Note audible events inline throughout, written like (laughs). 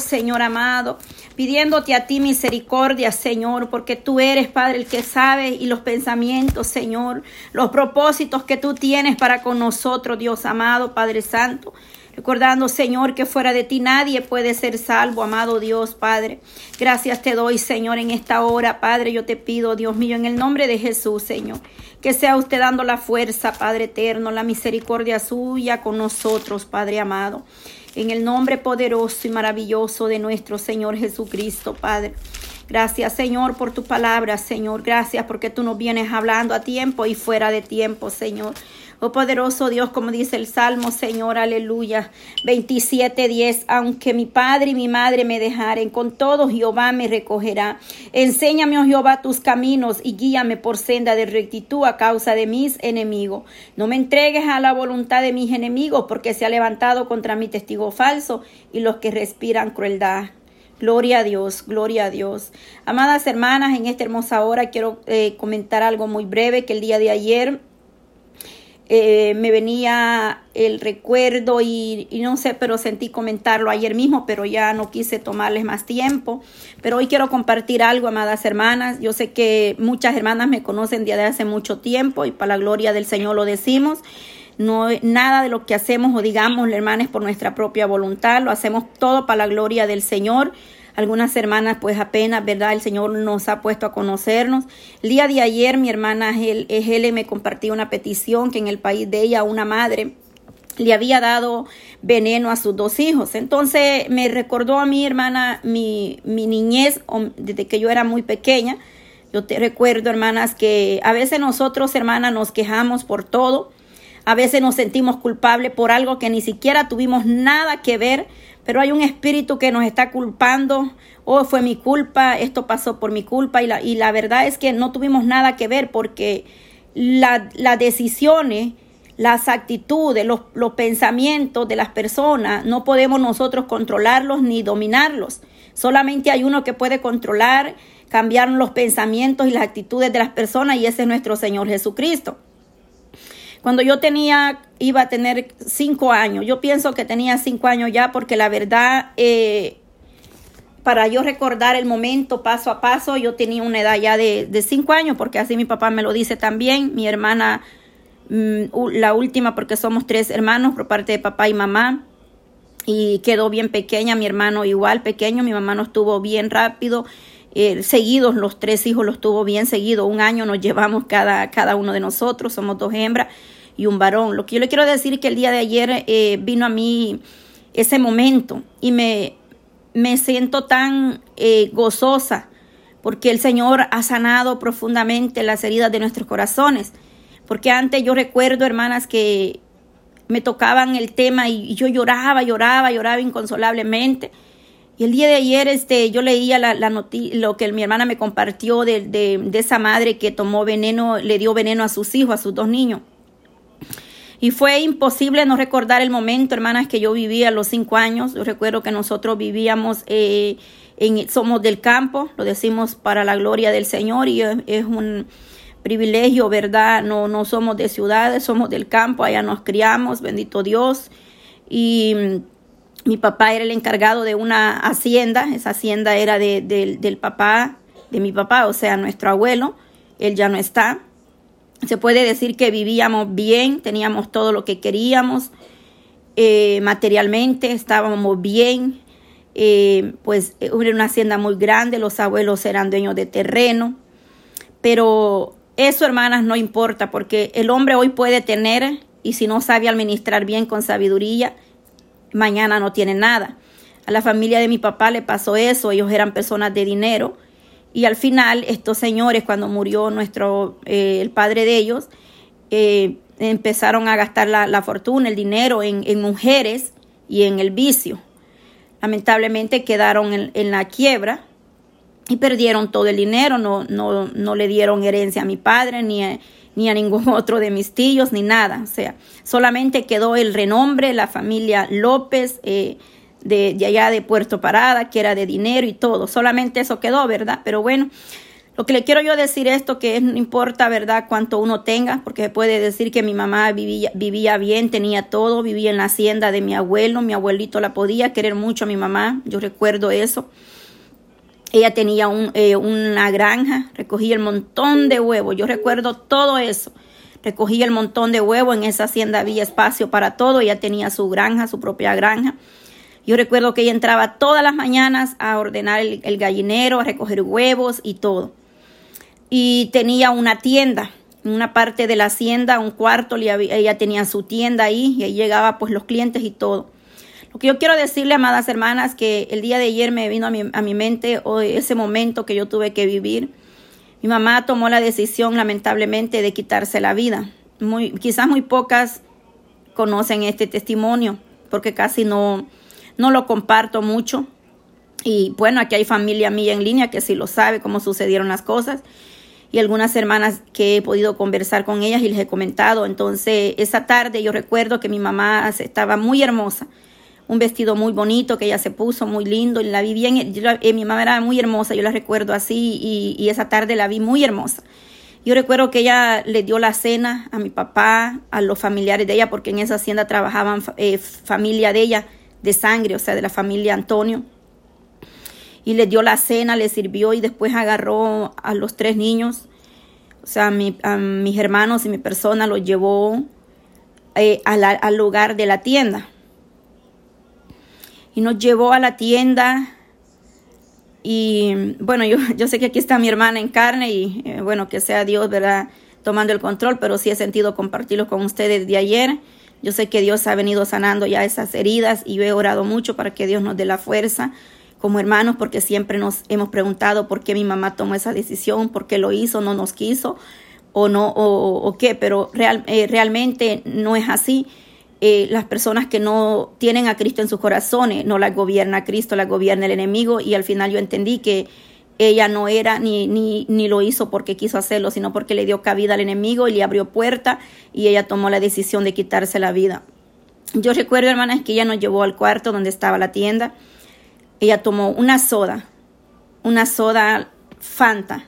Señor amado, pidiéndote a ti misericordia, Señor, porque tú eres, Padre, el que sabe y los pensamientos, Señor, los propósitos que tú tienes para con nosotros, Dios amado, Padre Santo. Recordando, Señor, que fuera de ti nadie puede ser salvo, amado Dios, Padre. Gracias te doy, Señor, en esta hora, Padre. Yo te pido, Dios mío, en el nombre de Jesús, Señor, que sea usted dando la fuerza, Padre eterno, la misericordia suya con nosotros, Padre amado. En el nombre poderoso y maravilloso de nuestro Señor Jesucristo, Padre. Gracias, Señor, por tu palabra, Señor. Gracias porque tú nos vienes hablando a tiempo y fuera de tiempo, Señor. Oh poderoso Dios, como dice el Salmo, Señor, aleluya. 27:10. Aunque mi padre y mi madre me dejaren, con todo Jehová me recogerá. Enséñame, oh Jehová, tus caminos y guíame por senda de rectitud a causa de mis enemigos. No me entregues a la voluntad de mis enemigos, porque se ha levantado contra mi testigo falso y los que respiran crueldad. Gloria a Dios, gloria a Dios. Amadas hermanas, en esta hermosa hora quiero eh, comentar algo muy breve que el día de ayer eh, me venía el recuerdo y, no sé, pero sentí comentarlo ayer mismo, pero ya no quise tomarles más tiempo. Pero hoy quiero compartir algo, amadas hermanas. Yo sé que muchas hermanas me conocen desde hace mucho tiempo y para la gloria del Señor lo decimos. No, nada de lo que hacemos o digamos, hermanas, por nuestra propia voluntad, lo hacemos todo para la gloria del Señor. Algunas hermanas, pues apenas, ¿verdad? El Señor nos ha puesto a conocernos. El día de ayer, mi hermana Hele me compartió una petición que en el país de ella, una madre le había dado veneno a sus dos hijos. Entonces me recordó a mi hermana mi, mi niñez desde que yo era muy pequeña. Yo te recuerdo, hermanas, que a veces nosotros, hermanas, nos quejamos por todo. A veces nos sentimos culpables por algo que ni siquiera tuvimos nada que ver, pero hay un espíritu que nos está culpando, oh, fue mi culpa, esto pasó por mi culpa, y la, y la verdad es que no tuvimos nada que ver porque las decisiones, las actitudes, los, los pensamientos de las personas, no podemos nosotros controlarlos ni dominarlos. Solamente hay uno que puede controlar, cambiar los pensamientos y las actitudes de las personas y ese es nuestro Señor Jesucristo. Cuando yo tenía, iba a tener cinco años, yo pienso que tenía cinco años ya porque la verdad, eh, para yo recordar el momento paso a paso, yo tenía una edad ya de, cinco años, porque así mi papá me lo dice también, mi hermana, mm, la última, porque somos tres hermanos por parte de papá y mamá, y quedó bien pequeña, mi hermano igual pequeño, mi mamá no estuvo bien rápido, eh, seguidos, los tres hijos los tuvo bien seguido, un año nos llevamos cada, cada uno de nosotros, somos dos hembras, y un varón. Lo que yo le quiero decir es que el día de ayer eh, vino a mí ese momento y me, me siento tan eh, gozosa porque el Señor ha sanado profundamente las heridas de nuestros corazones. Porque antes yo recuerdo, hermanas, que me tocaban el tema y yo lloraba, lloraba, lloraba inconsolablemente. Y el día de ayer este, yo leía la, la lo que mi hermana me compartió de, de, de esa madre que tomó veneno, le dio veneno a sus hijos, a sus dos niños. Y fue imposible no recordar el momento, hermanas, que yo vivía a los cinco años. Yo recuerdo que nosotros vivíamos, eh, en, somos del campo, lo decimos para la gloria del Señor y es, un privilegio, ¿verdad? No, no somos de ciudades, somos del campo, allá nos criamos, bendito Dios. Y mm, mi papá era el encargado de una hacienda, esa hacienda era de, del papá, de mi papá, o sea, nuestro abuelo, él ya no está. Se puede decir que vivíamos bien, teníamos todo lo que queríamos, eh, materialmente estábamos bien, eh, pues era una hacienda muy grande, los abuelos eran dueños de terreno, pero eso, hermanas, no importa, porque el hombre hoy puede tener, y si no sabe administrar bien con sabiduría, mañana no tiene nada. A la familia de mi papá le pasó eso, ellos eran personas de dinero, y al final, estos señores, cuando murió nuestro, eh, el padre de ellos, eh, empezaron a gastar la, fortuna, el dinero en, mujeres y en el vicio. Lamentablemente quedaron en, la quiebra y perdieron todo el dinero, no, no, no le dieron herencia a mi padre ni a, ni a ningún (laughs) otro de mis tíos, ni nada. O sea, solamente quedó el renombre, la familia López, eh, de, allá de Puerto Parada, que era de dinero y todo. Solamente eso quedó, ¿verdad? Pero bueno, Lo que le quiero yo decir esto, que no importa, ¿verdad?, cuánto uno tenga, porque se puede decir que mi mamá vivía, vivía bien, tenía todo, vivía en la hacienda de mi abuelo, mi abuelito la podía querer mucho a mi mamá, yo recuerdo eso. Ella tenía un, eh, una granja, recogía el montón de huevos, yo recuerdo todo eso. Recogía el montón de huevos, en esa hacienda había espacio para todo, ella tenía su granja, su propia granja. Yo recuerdo que ella entraba todas las mañanas a ordenar el gallinero, a recoger huevos y todo y tenía una tienda, una parte de la hacienda, un cuarto, ella tenía su tienda ahí y ahí llegaba pues los clientes y todo. Lo que yo quiero decirle, amadas hermanas, que el día de ayer me vino a mi, a mi mente ese momento que yo tuve que vivir. Mi mamá tomó la decisión, lamentablemente, de quitarse la vida. Muy, quizás muy pocas conocen este testimonio, porque casi no, no lo comparto mucho. Y bueno, aquí hay familia mía en línea que sí lo sabe cómo sucedieron las cosas y algunas hermanas que he podido conversar con ellas y les he comentado. Entonces, esa tarde yo recuerdo que mi mamá estaba muy hermosa, un vestido muy bonito que ella se puso, muy lindo, y la vi bien, eh, mi mamá era muy hermosa, yo la recuerdo así, y, esa tarde la vi muy hermosa. Yo recuerdo que ella le dio la cena a mi papá, a los familiares de ella, porque en esa hacienda trabajaban eh, familia de ella, de sangre, o sea, de la familia Antonio y le dio la cena, le sirvió y después agarró a los tres niños, o sea, a, mis hermanos y mi persona los llevó eh, al lugar de la tienda. Y nos llevó a la tienda y bueno, yo, yo sé que aquí está mi hermana en carne y eh, bueno, que sea Dios, ¿verdad? Tomando el control, pero sí he sentido compartirlo con ustedes de ayer. Yo sé que Dios ha venido sanando ya esas heridas y yo he orado mucho para que Dios nos dé la fuerza como hermanos porque siempre nos hemos preguntado por qué mi mamá tomó esa decisión, por qué lo hizo, no nos quiso o no o, qué, pero real, eh, realmente no es así. Eh, las personas que no tienen a Cristo en sus corazones, no la gobierna Cristo, la gobierna el enemigo y al final yo entendí que ella no era ni, ni, ni lo hizo porque quiso hacerlo, sino porque le dio cabida al enemigo y le abrió puerta y ella tomó la decisión de quitarse la vida. Yo recuerdo, hermanas, que ella nos llevó al cuarto donde estaba la tienda ella tomó una soda, una soda Fanta,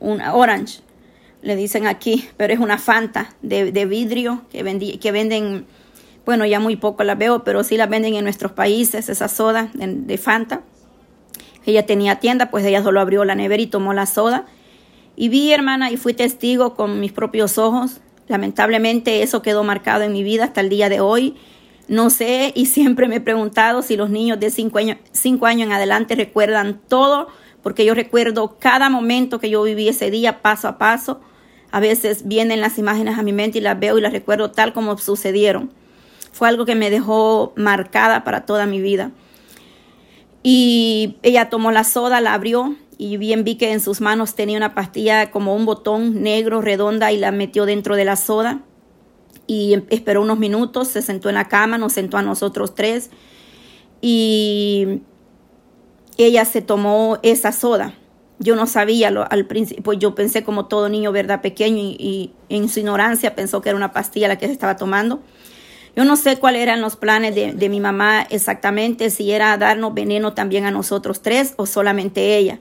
una Orange, le dicen aquí, pero es una Fanta de, vidrio que, que venden, bueno, ya muy poco la veo, pero sí la venden en nuestros países, esa soda de, Fanta. Ella tenía tienda, pues ella solo abrió la nevera y tomó la soda. Y vi, hermana, y fui testigo con mis propios ojos. Lamentablemente eso quedó marcado en mi vida hasta el día de hoy. No sé y siempre me he preguntado si los niños de 5 años, cinco años en adelante recuerdan todo, porque yo recuerdo cada momento que yo viví ese día paso a paso. A veces vienen las imágenes a mi mente y las veo y las recuerdo tal como sucedieron. Fue algo que me dejó marcada para toda mi vida. Y ella tomó la soda, la abrió y bien vi que en sus manos tenía una pastilla como un botón negro redonda y la metió dentro de la soda y esperó unos minutos, se sentó en la cama, nos sentó a nosotros tres y ella se tomó esa soda. Yo no sabía al principio, pues yo pensé como todo niño, ¿verdad? Pequeño y, en su ignorancia pensó que era una pastilla la que se estaba tomando. Yo no sé cuáles eran los planes de, mi mamá exactamente, si era darnos veneno también a nosotros tres o solamente ella.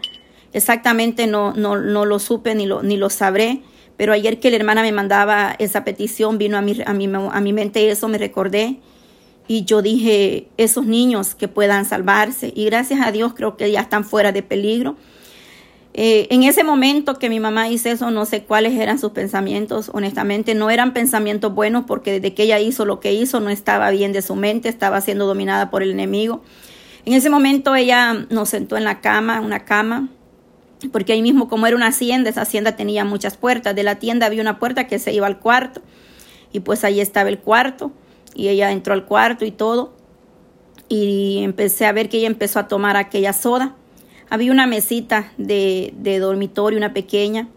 Exactamente no, no, no lo supe ni lo, ni lo sabré. Pero ayer que la hermana me mandaba esa petición, vino a mi, a mi, a mi mente eso, me recordé. Y yo dije, esos niños que puedan salvarse. Y gracias a Dios creo que ya están fuera de peligro. Eh, en ese momento que mi mamá hizo eso, no sé cuáles eran sus pensamientos. Honestamente, no eran pensamientos buenos porque desde que ella hizo lo que hizo, no estaba bien de su mente, estaba siendo dominada por el enemigo. En ese momento ella nos sentó en la cama, una cama, porque ahí mismo como era una hacienda, esa hacienda tenía muchas puertas. De la tienda había una puerta que se iba al cuarto y pues ahí estaba el cuarto y ella entró al cuarto y todo y empecé a ver que ella empezó a tomar aquella soda. Había una mesita de, de dormitorio, una pequeña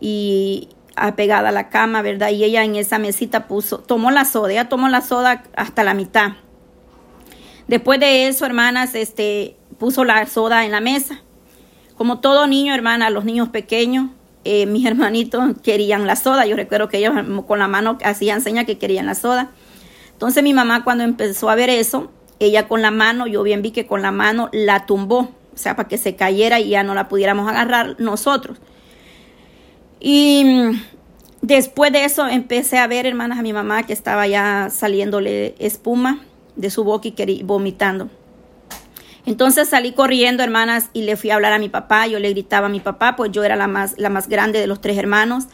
y apegada a la cama, ¿verdad? Y ella en esa mesita puso, tomó la soda, ella tomó la soda hasta la mitad. Después de eso, hermanas, este, puso la soda en la mesa como todo niño, hermana, los niños pequeños, eh, mis (laughs) hermanitos querían la soda. Yo recuerdo que ellos con la mano hacían señas que querían la soda. Entonces mi mamá cuando empezó a ver eso, ella con la mano, yo bien vi que con la mano la tumbó, o sea, para que se cayera y ya no la pudiéramos agarrar nosotros. Y después de eso empecé a ver, hermanas, a mi mamá que estaba ya saliéndole espuma de su boca y vomitando. Entonces salí corriendo, hermanas, y le fui a hablar a mi papá. Yo le gritaba a mi papá, pues yo era la más, la más grande de los tres hermanos.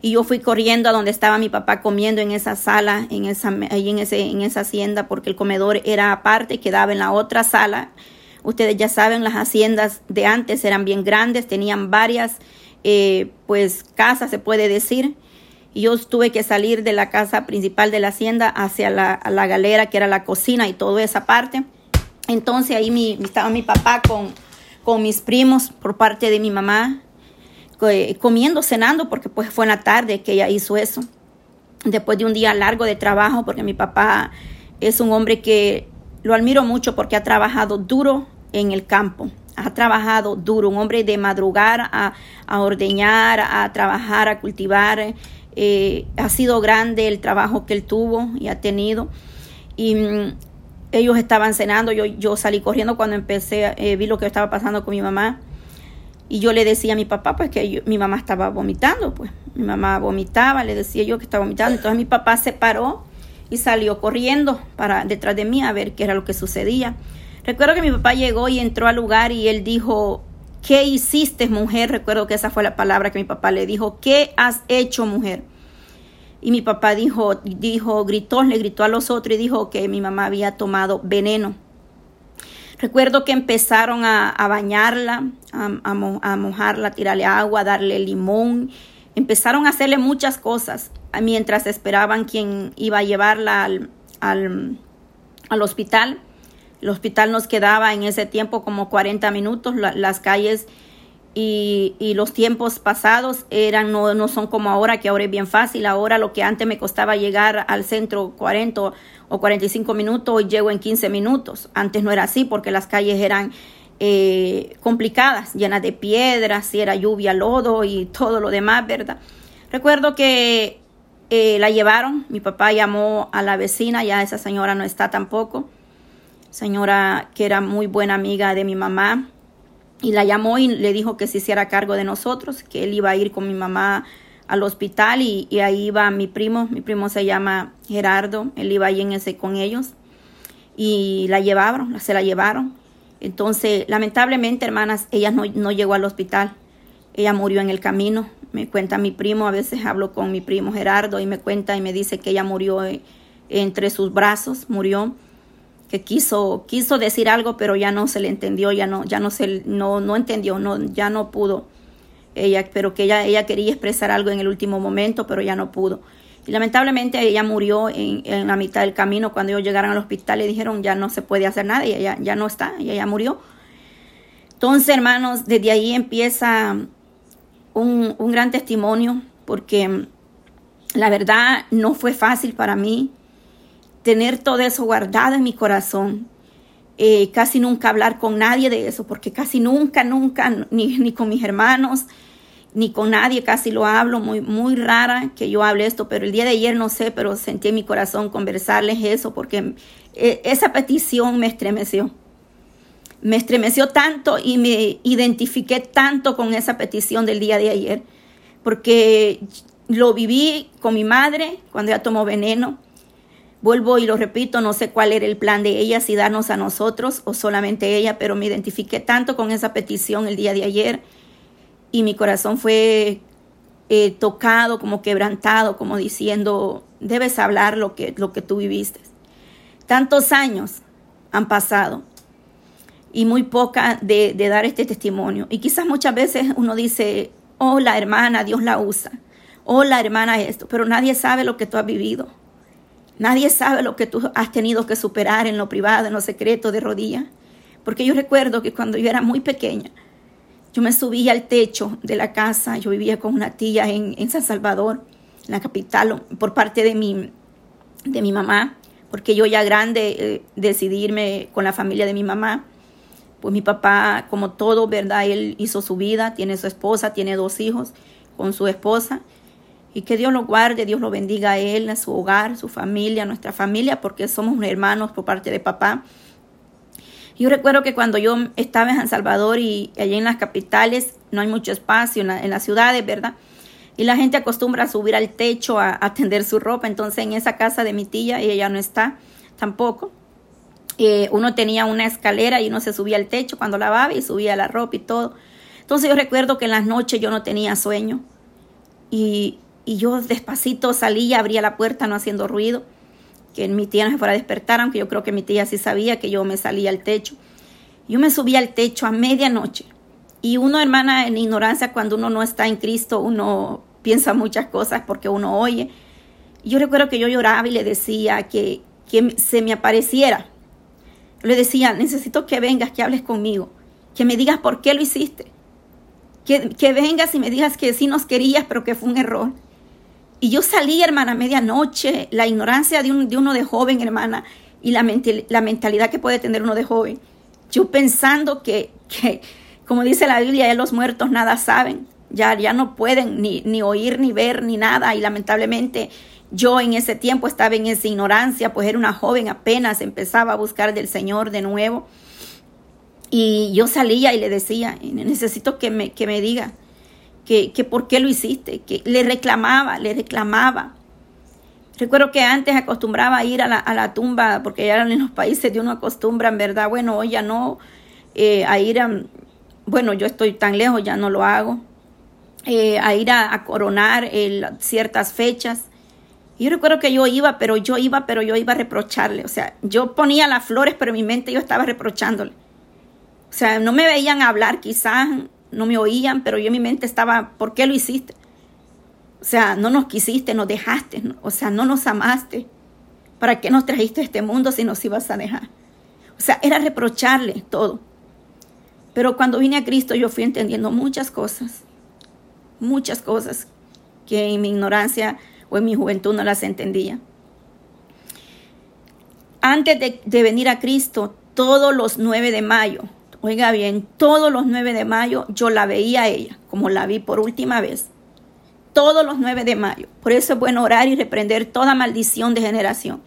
Y yo fui corriendo a donde estaba mi papá comiendo en esa sala, en esa, ahí en, ese, en esa hacienda, porque el comedor era aparte, quedaba en la otra sala. Ustedes ya saben, las haciendas de antes eran bien grandes, tenían varias, eh, pues, casas, se puede decir. Yo tuve que salir de la casa principal de la hacienda hacia la, galera, que era la cocina y toda esa parte. Entonces ahí estaba mi papá con, con mis primos por parte de mi mamá, comiendo, cenando, porque pues fue en la tarde que ella hizo eso. Después de un día largo de trabajo, porque mi papá es un hombre que lo admiro mucho porque ha trabajado duro en el campo. Ha trabajado duro, un hombre de madrugar a, ordeñar, a trabajar, a cultivar. Eh, ha sido grande el trabajo que él tuvo y ha tenido. Y mm, ellos estaban cenando, yo, yo salí corriendo cuando empecé, eh, vi lo que estaba pasando con mi mamá. Y yo le decía a mi papá, pues que mi mamá estaba vomitando, pues mi mamá vomitaba, le decía yo que estaba vomitando. Entonces mi papá se paró y salió corriendo para detrás de mí a ver qué era lo que sucedía. Recuerdo que mi papá llegó y entró al lugar y él dijo, ¿qué hiciste mujer? Recuerdo que esa fue la palabra que mi papá le dijo, ¿qué has hecho mujer? Y mi papá dijo, dijo, gritó, le gritó a los otros y dijo que mi mamá había tomado veneno. Recuerdo que empezaron a, bañarla, a, mojarla, a tirarle agua, a darle limón. Empezaron a hacerle muchas cosas mientras esperaban quien iba a llevarla al, al, hospital. El hospital nos quedaba en ese tiempo como 40 minutos. las calles y, y, los tiempos pasados eran no, no son como ahora, que ahora es bien fácil. Ahora lo que antes me costaba llegar al centro 40 o 45 minutos, hoy llego en 15 minutos. Antes no era así porque las calles eran eh, complicadas, llenas de piedras, si era lluvia, lodo y todo lo demás, ¿verdad? Recuerdo que eh, la llevaron, mi papá llamó a la vecina, ya esa señora no está tampoco, señora que era muy buena amiga de mi mamá, y la llamó y le dijo que se hiciera cargo de nosotros, que él iba a ir con mi mamá al hospital y, ahí iba mi primo, mi primo se llama Gerardo, él iba ahí en ese con ellos y la llevaron, se la llevaron. Entonces, lamentablemente, hermanas, ella no, no llegó al hospital, ella murió en el camino. Me cuenta mi primo, a veces hablo con mi primo Gerardo y me cuenta y me dice que ella murió eh, entre sus brazos, murió que quiso, quiso decir algo, pero ya no se le entendió, ya no, ya no se, no, no entendió, no, ya no pudo. Ella, pero que ella, ella quería expresar algo en el último momento, pero ya no pudo. Y lamentablemente ella murió en, en la mitad del camino. Cuando ellos llegaron al hospital le dijeron ya no se puede hacer nada y ella ya no está, ella murió. Entonces, hermanos, desde ahí empieza un, un gran testimonio porque la verdad no fue fácil para mí tener todo eso guardado en mi corazón. Eh, casi nunca hablar con nadie de eso, porque casi nunca, nunca, ni, ni, con mis hermanos, ni con nadie casi lo hablo, muy, muy rara que yo hable esto, pero el día de ayer no sé, pero sentí en mi corazón conversarles eso, porque eh, esa petición me estremeció. Me estremeció tanto y me identifiqué tanto con esa petición del día de ayer, porque lo viví con mi madre cuando ella tomó veneno Vuelvo y lo repito, no sé cuál era el plan de ella, si darnos a nosotros o solamente ella, pero me identifiqué tanto con esa petición el día de ayer y mi corazón fue eh, tocado, como quebrantado, como diciendo, debes hablar lo que, lo que tú viviste. Tantos años han pasado y muy poca de, dar este testimonio. Y quizás muchas veces uno dice, oh, la hermana, Dios la usa. Oh, la hermana esto, pero nadie sabe lo que tú has vivido. Nadie sabe lo que tú has tenido que superar en lo privado, en lo secreto, de rodillas. Porque yo recuerdo que cuando yo era muy pequeña, yo me subía al techo de la casa, yo vivía con una tía en, San Salvador, en la capital, por parte de mi, de mi mamá, porque yo ya grande eh, decidí irme con la familia de mi mamá. Pues mi papá, como todo, ¿verdad? Él hizo su vida, tiene su esposa, tiene dos hijos con su esposa. Y que Dios lo guarde, Dios lo bendiga a él, a su hogar, su familia, a nuestra familia, porque somos hermanos por parte de papá. Yo recuerdo que cuando yo estaba en San Salvador y allí en las capitales no hay mucho espacio, en, las ciudades, ¿verdad? Y la gente acostumbra a subir al techo a, a, tender su ropa. Entonces en esa casa de mi tía, ella ya no está tampoco. Eh, uno tenía una escalera y uno se subía al techo cuando lavaba y subía la ropa y todo. Entonces yo recuerdo que en las noches yo no tenía sueño y, y yo despacito salía, abría la puerta no haciendo ruido que mi tía no se fuera a despertar, aunque yo creo que mi tía sí sabía que yo me salía al techo. Yo me subía al techo a medianoche. Y uno, hermana, en ignorancia, cuando uno no está en Cristo, uno piensa muchas cosas porque uno oye. Yo recuerdo que yo lloraba y le decía que, que se me apareciera. le decía, necesito que vengas, que hables conmigo, que me digas por qué lo hiciste. Que, que vengas y me digas que sí nos querías, pero que fue un error. Y yo salí, hermana, a medianoche, la ignorancia de, un, de uno de joven, hermana, y la, la, mentalidad que puede tener uno de joven. Yo pensando que, que, como dice la Biblia, ya los muertos nada saben, ya, ya no pueden ni, ni oír, ni ver, ni nada. Y lamentablemente yo en ese tiempo estaba en esa ignorancia, pues era una joven apenas, empezaba a buscar del Señor de nuevo. Y yo salía y le decía, necesito que me, que me diga, que, por qué lo hiciste, que le reclamaba, le reclamaba. Recuerdo que antes acostumbraba a ir a la, a la tumba, porque ya en los países de uno acostumbran, ¿verdad? Bueno, hoy ya no, eh, a ir a, bueno, yo estoy tan lejos, ya no lo hago, eh, a ir a, coronar ciertas fechas. Yo recuerdo que yo iba, pero yo iba, pero yo iba a reprocharle. O sea, yo ponía las flores, pero en mi mente yo estaba reprochándole. O sea, no me veían hablar quizás, no me oían, pero yo en mi mente estaba, ¿por qué lo hiciste? O sea, no nos quisiste, nos dejaste, o sea, no nos amaste. ¿Para qué nos trajiste a este mundo si nos ibas a dejar? O sea, era reprocharle todo. Pero cuando vine a Cristo yo fui entendiendo muchas cosas, muchas cosas que en mi ignorancia o en mi juventud no las entendía. Antes de, de venir a Cristo, todos los 9 de mayo, Oiga bien, todos los 9 de mayo yo la veía a ella, como la vi por última vez. Todos los 9 de mayo. Por eso es bueno orar y reprender toda maldición de generación.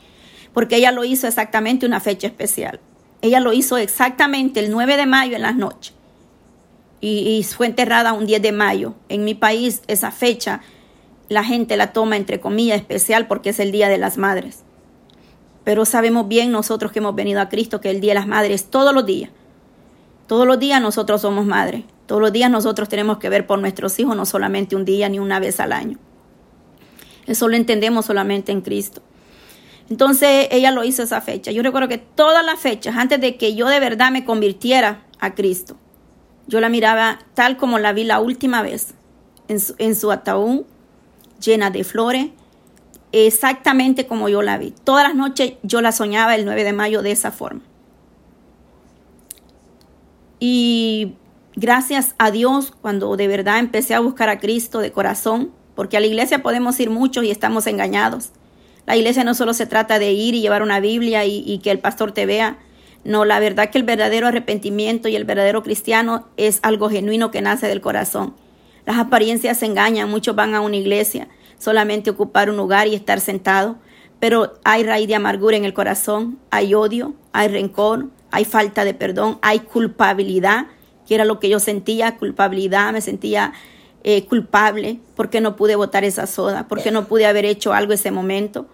Porque ella lo hizo exactamente una fecha especial. Ella lo hizo exactamente el 9 de mayo en las noches. Y, y fue enterrada un 10 de mayo. En mi país esa fecha la gente la toma entre comillas especial porque es el Día de las Madres. Pero sabemos bien nosotros que hemos venido a Cristo que el Día de las Madres todos los días todos los días nosotros somos madres. Todos los días nosotros tenemos que ver por nuestros hijos, no solamente un día ni una vez al año. Eso lo entendemos solamente en Cristo. Entonces ella lo hizo esa fecha. Yo recuerdo que todas las fechas, antes de que yo de verdad me convirtiera a Cristo, yo la miraba tal como la vi la última vez, en su, en su ataúd, llena de flores, exactamente como yo la vi. Todas las noches yo la soñaba el 9 de mayo de esa forma. Y gracias a Dios, cuando de verdad empecé a buscar a Cristo de corazón, porque a la iglesia podemos ir muchos y estamos engañados. La iglesia no solo se trata de ir y llevar una Biblia y, que el pastor te vea. No, la verdad que el verdadero arrepentimiento y el verdadero cristiano es algo genuino que nace del corazón. Las apariencias se engañan, muchos van a una iglesia solamente ocupar un lugar y estar sentado, pero hay raíz de amargura en el corazón, hay odio, hay rencor, hay falta de perdón, hay culpabilidad, que era lo que yo sentía, culpabilidad, me sentía eh, culpable porque no pude botar esa soda, porque no pude haber hecho algo ese momento.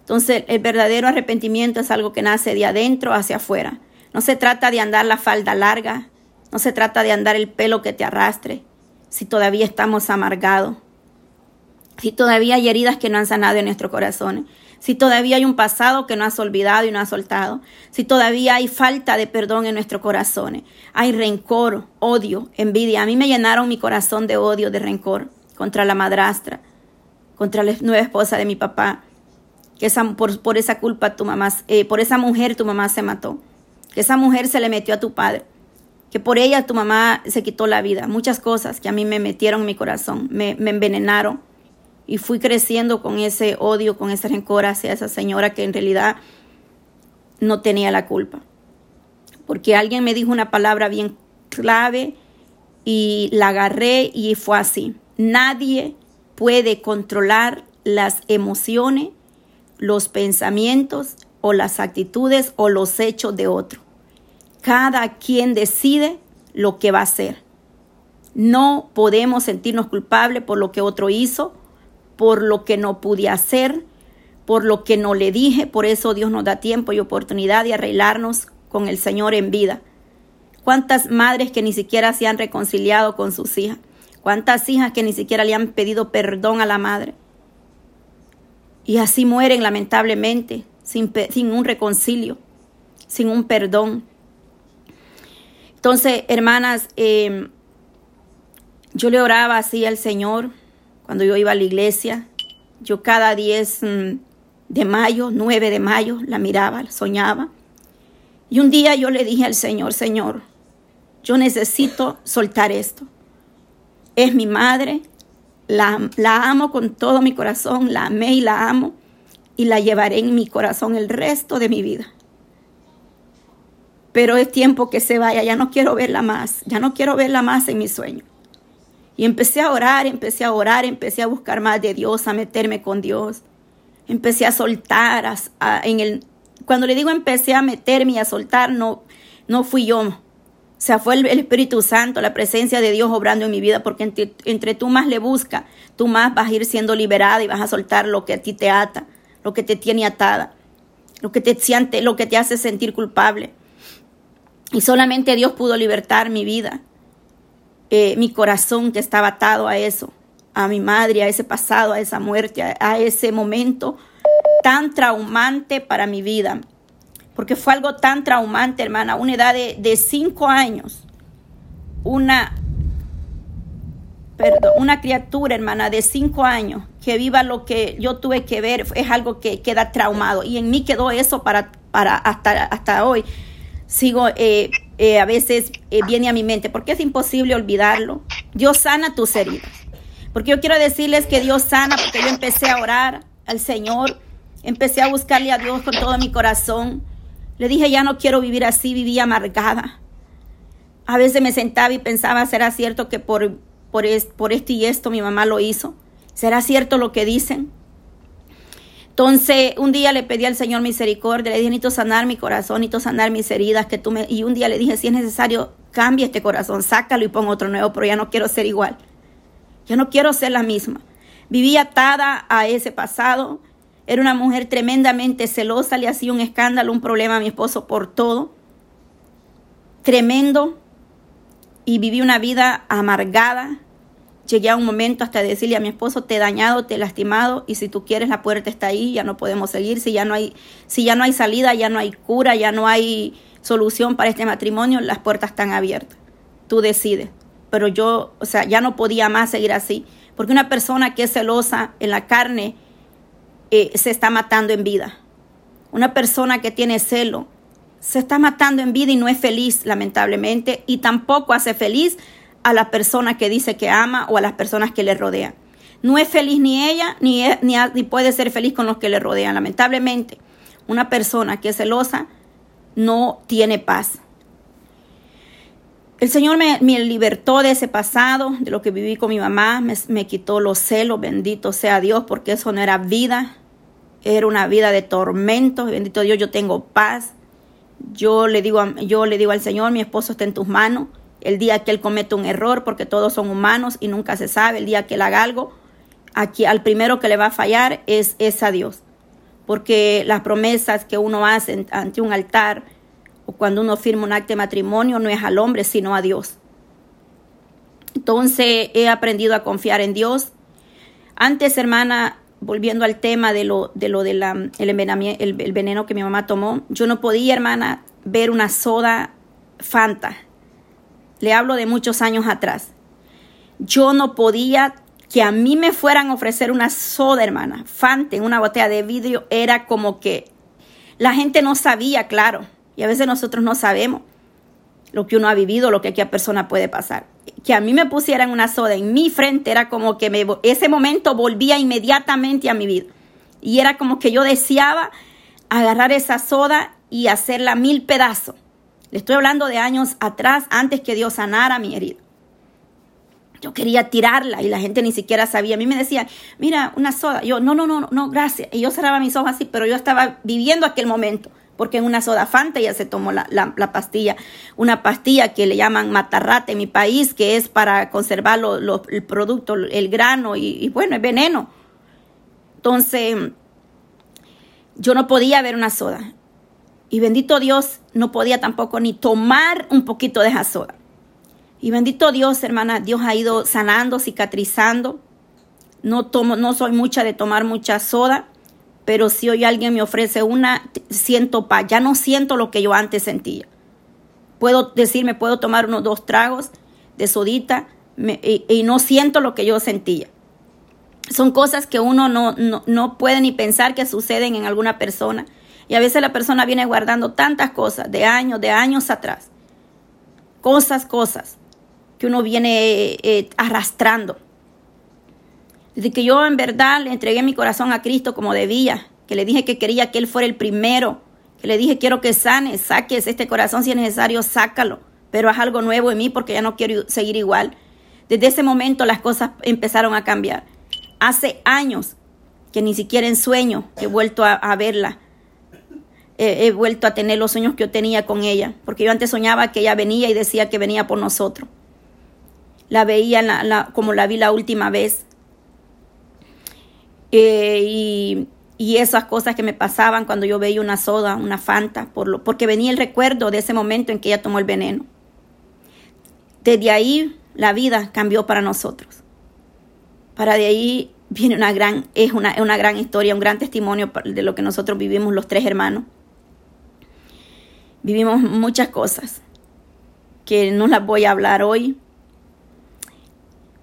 Entonces, el verdadero arrepentimiento es algo que nace de adentro hacia afuera. No se trata de andar la falda larga, no se trata de andar el pelo que te arrastre, si todavía estamos amargados, si todavía hay heridas que no han sanado en nuestros corazones si todavía hay un pasado que no has olvidado y no has soltado, si todavía hay falta de perdón en nuestros corazones, hay rencor, odio, envidia. A mí me llenaron mi corazón de odio, de rencor contra la madrastra, contra la nueva esposa de mi papá, que por, esa culpa tu mamá, eh, por esa mujer tu mamá se mató, que esa mujer se le metió a tu padre, que por ella tu mamá se quitó la vida, muchas cosas que a mí me metieron en mi corazón, me envenenaron y fui creciendo con ese odio, con ese rencor hacia esa señora que en realidad no tenía la culpa. Porque alguien me dijo una palabra bien clave y la agarré y fue así. Nadie puede controlar las emociones, los pensamientos o las actitudes o los hechos de otro. Cada quien decide lo que va a hacer. No podemos sentirnos culpables por lo que otro hizo, por lo que no pude hacer, por lo que no le dije. Por eso Dios nos da tiempo y oportunidad de arreglarnos con el Señor en vida. ¿Cuántas madres que ni siquiera se han reconciliado con sus hijas? ¿Cuántas hijas que ni siquiera le han pedido perdón a la madre? Y así mueren lamentablemente, sin, sin un reconcilio, sin un perdón. Entonces, hermanas, eh, yo le oraba así al Señor cuando yo iba a la iglesia. Yo cada 10 mm, de mayo, 9 de mayo, la miraba, soñaba. Y un día yo le dije al Señor, Señor, yo necesito soltar esto. Es mi madre, la, la, amo con todo mi corazón, la amé y la amo y la llevaré en mi corazón el resto de mi vida. Pero es tiempo que se vaya, ya no quiero verla más, ya no quiero verla más en mi sueño. Y empecé a orar, empecé a orar, empecé a buscar más de Dios, a meterme con Dios. Empecé a soltar en el cuando le digo empecé a meterme y a soltar, no no fui yo. O sea, fue el, Espíritu Santo, la presencia de Dios obrando en mi vida, porque entre, entre tú más le buscas, tú más vas a ir siendo liberada y vas a soltar lo que a ti te ata, lo que te tiene atada, lo que te, siente, lo que te hace sentir culpable. Y solamente Dios pudo libertar mi vida. Eh, mi corazón que estaba atado a eso, a mi madre, a ese pasado, a esa muerte, a, ese momento tan traumante para mi vida. Porque fue algo tan traumante, hermana, una edad de, de cinco años. Una, perdón, una criatura, hermana, de cinco años que viva lo que yo tuve que ver, es algo que queda traumado. Y en mí quedó eso para, para hasta, hasta hoy. Sigo eh, eh, a veces eh, viene a mi mente, porque es imposible olvidarlo. Dios sana tus heridas. Porque yo quiero decirles que Dios sana, porque yo empecé a orar al Señor, empecé a buscarle a Dios con todo mi corazón. Le dije, ya no quiero vivir así, vivía amargada. A veces me sentaba y pensaba, ¿será cierto que por, por, por esto y esto mi mamá lo hizo? ¿Será cierto lo que dicen? Entonces, un día le pedí al Señor misericordia, le dije, necesito sanar mi corazón, necesito sanar mis heridas, que tú me... Y un día le dije, si es necesario, cambia este corazón, sácalo y pon otro nuevo, pero ya no quiero ser igual. Ya no quiero ser la misma. Vivía atada a ese pasado. Era una mujer tremendamente celosa, le hacía un escándalo, un problema a mi esposo por todo. Tremendo. Y viví una vida amargada, Llegué a un momento hasta decirle a mi esposo, te he dañado, te he lastimado y si tú quieres la puerta está ahí, ya no podemos seguir, si ya no hay, si ya no hay salida, ya no hay cura, ya no hay solución para este matrimonio, las puertas están abiertas. Tú decides. Pero yo, o sea, ya no podía más seguir así, porque una persona que es celosa en la carne eh, se está matando en vida. Una persona que tiene celo se está matando en vida y no es feliz, lamentablemente, y tampoco hace feliz a la persona que dice que ama o a las personas que le rodean. No es feliz ni ella, ni, ni, puede ser feliz con los que le rodean. Lamentablemente, una persona que es celosa no tiene paz. El Señor me, libertó de ese pasado, de lo que viví con mi mamá, me, me, quitó los celos, bendito sea Dios, porque eso no era vida, era una vida de tormento, bendito Dios, yo tengo paz. Yo le digo, yo le digo al Señor, mi esposo está en tus manos, el día que él comete un error, porque todos son humanos y nunca se sabe, el día que él haga algo, aquí al primero que le va a fallar es, es a Dios. Porque las promesas que uno hace ante un altar o cuando uno firma un acto de matrimonio no es al hombre, sino a Dios. Entonces he aprendido a confiar en Dios. Antes, hermana, volviendo al tema de lo de lo del el, el veneno que mi mamá tomó, yo no podía, hermana, ver una soda Fanta le hablo de muchos años atrás. Yo no podía que a mí me fueran a ofrecer una soda, hermana, Fante, una botella de vidrio, era como que la gente no sabía, claro, y a veces nosotros no sabemos lo que uno ha vivido, lo que aquella persona puede pasar. Que a mí me pusieran una soda en mi frente era como que me, ese momento volvía inmediatamente a mi vida. Y era como que yo deseaba agarrar esa soda y hacerla mil pedazos le estoy hablando de años atrás, antes que Dios sanara mi herida. Yo quería tirarla y la gente ni siquiera sabía. A mí me decían, mira, una soda. Yo, no, no, no, no, gracias. Y yo cerraba mis ojos así, pero yo estaba viviendo aquel momento. porque en una soda Fanta ya se tomó la, la, pastilla, una pastilla que le llaman matarrate en mi país, que es para conservar el producto, el grano y, y bueno, es veneno. Entonces, yo no podía ver una soda. Y bendito Dios, no podía tampoco ni tomar un poquito de esa soda. Y bendito Dios, hermana, Dios ha ido sanando, cicatrizando. No tomo, no soy mucha de tomar mucha soda, pero si hoy alguien me ofrece una, siento paz. Ya no siento lo que yo antes sentía. Puedo decirme, puedo tomar unos dos tragos de sodita y, no siento lo que yo sentía. Son cosas que uno no, no, no puede ni pensar que suceden en alguna persona. Y a veces la persona viene guardando tantas cosas de años, de años atrás. Cosas, cosas que uno viene eh, arrastrando. Desde que yo en verdad le entregué mi corazón a Cristo como debía, que le dije que quería que Él fuera el primero, que le dije quiero que sane, saques este corazón si es necesario, sácalo, pero haz algo nuevo en mí porque ya no quiero seguir igual. Desde ese momento las cosas empezaron a cambiar. Hace años que ni siquiera en sueño he vuelto a, verla. He vuelto a tener los sueños que yo tenía con ella, porque yo antes soñaba que ella venía y decía que venía por nosotros. La veía como la vi la última vez eh, y, esas cosas que me pasaban cuando yo veía una soda, una fanta, por lo, porque venía el recuerdo de ese momento en que ella tomó el veneno. Desde ahí la vida cambió para nosotros. Para de ahí viene una gran, es una, una gran historia, un gran testimonio de lo que nosotros vivimos los tres hermanos. Vivimos muchas cosas que no las voy a hablar hoy,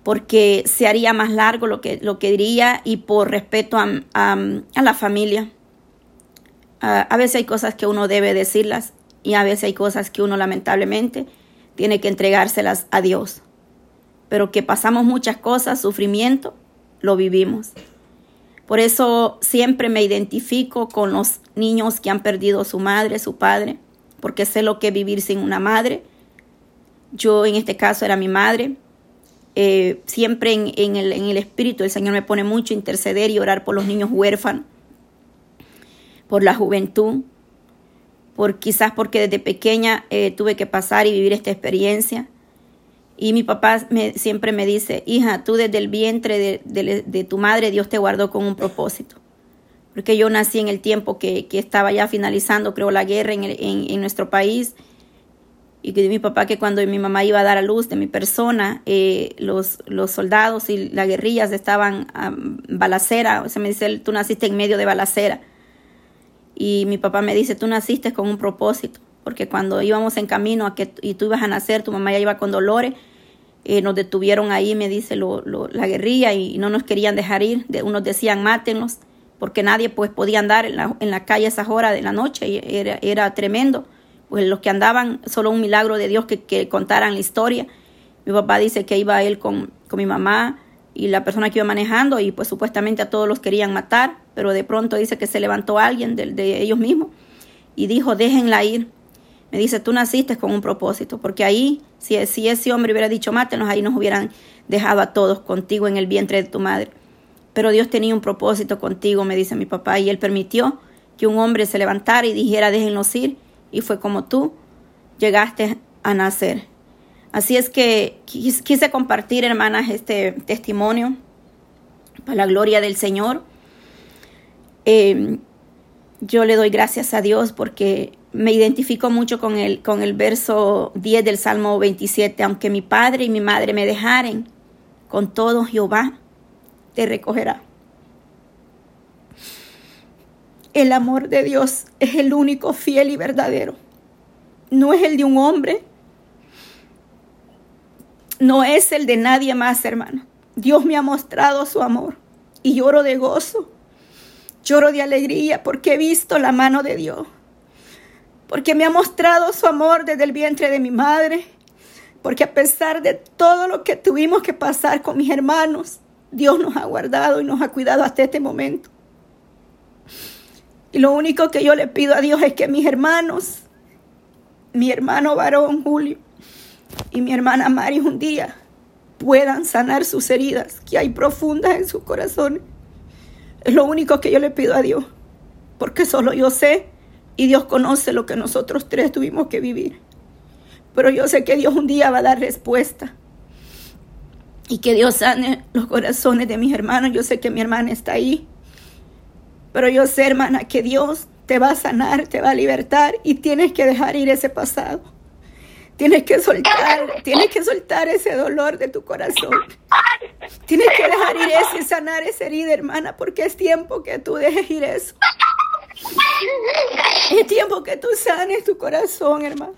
porque se haría más largo lo que, lo que diría y por respeto a, la familia. a veces hay cosas que uno debe decirlas y a veces hay cosas que uno lamentablemente tiene que entregárselas a Dios. Pero que pasamos muchas cosas, sufrimiento, lo vivimos. Por eso siempre me identifico con los niños que han perdido su madre, su padre, porque sé lo que es vivir sin una madre. Yo en este caso era mi madre, eh, siempre en, el, Espíritu el Señor me pone mucho interceder y orar por los niños huérfanos, por la juventud, por quizás porque desde pequeña eh, tuve que pasar y vivir esta experiencia. Y mi papá siempre me dice, hija, tú desde el vientre de, tu madre Dios te guardó con un propósito. Porque yo nací en el tiempo que, estaba ya finalizando, creo, la guerra en, en nuestro país. Y que mi papá que cuando mi mamá iba a dar a luz de mi persona, eh, los, los soldados y las guerrillas estaban en balacera, o sea, me dice, tú naciste en medio de balacera. Y mi papá me dice, tú naciste con un propósito, porque cuando íbamos en camino a que y tú ibas a nacer, tu mamá ya iba con dolores, eh, nos detuvieron ahí, me dice lo, la guerrilla y no nos querían dejar ir, de, unos decían mátenlos, porque nadie pues podía andar en la, en la calle a esas horas de la noche, era, era tremendo pues los que andaban, solo un milagro de Dios que, contaran la historia. Mi papá dice que iba él con, con mi mamá y la persona que iba manejando y pues supuestamente a todos los querían matar, pero de pronto dice que se levantó alguien de, de ellos mismos y dijo, déjenla ir. Me dice, tú naciste con un propósito, porque ahí, si, si ese hombre hubiera dicho, mátenos, ahí nos hubieran dejado a todos contigo en el vientre de tu madre. Pero Dios tenía un propósito contigo, me dice mi papá, y él permitió que un hombre se levantara y dijera, déjenlos ir, y fue como tú llegaste a nacer. Así es que quise compartir, hermanas, este testimonio para la gloria del Señor. Em, yo le doy gracias a Dios porque me identifico mucho con el, con el verso 10 del Salmo 27. Aunque mi padre y mi madre me dejaren, con todo Jehová te recogerá. El amor de Dios es el único fiel y verdadero. No es el de un hombre. No es el de nadie más, hermano. Dios me ha mostrado su amor y lloro de gozo. Lloro de alegría porque he visto la mano de Dios. Porque me ha mostrado su amor desde el vientre de mi madre. Porque a pesar de todo lo que tuvimos que pasar con mis hermanos, Dios nos ha guardado y nos ha cuidado hasta este momento. Y lo único que yo le pido a Dios es que mis hermanos, mi hermano varón Julio y mi hermana Mari un día puedan sanar sus heridas que hay profundas en su corazón. Es lo único que yo le pido a Dios, porque solo yo sé Y Dios conoce lo que nosotros tres tuvimos que vivir. Pero yo sé que Dios un día va a dar respuesta. Y que Dios sane los corazones de mis hermanos. Yo sé que mi hermana está ahí. Pero yo sé, hermana, que Dios te va a sanar, te va a libertar y tienes que dejar ir ese pasado. Tienes que soltar, tienes que soltar ese dolor de tu corazón. Tienes que dejar ir eso y sanar esa herida, hermana, porque es tiempo que tú dejes ir eso. Es tiempo que tú sanes tu corazón, hermano.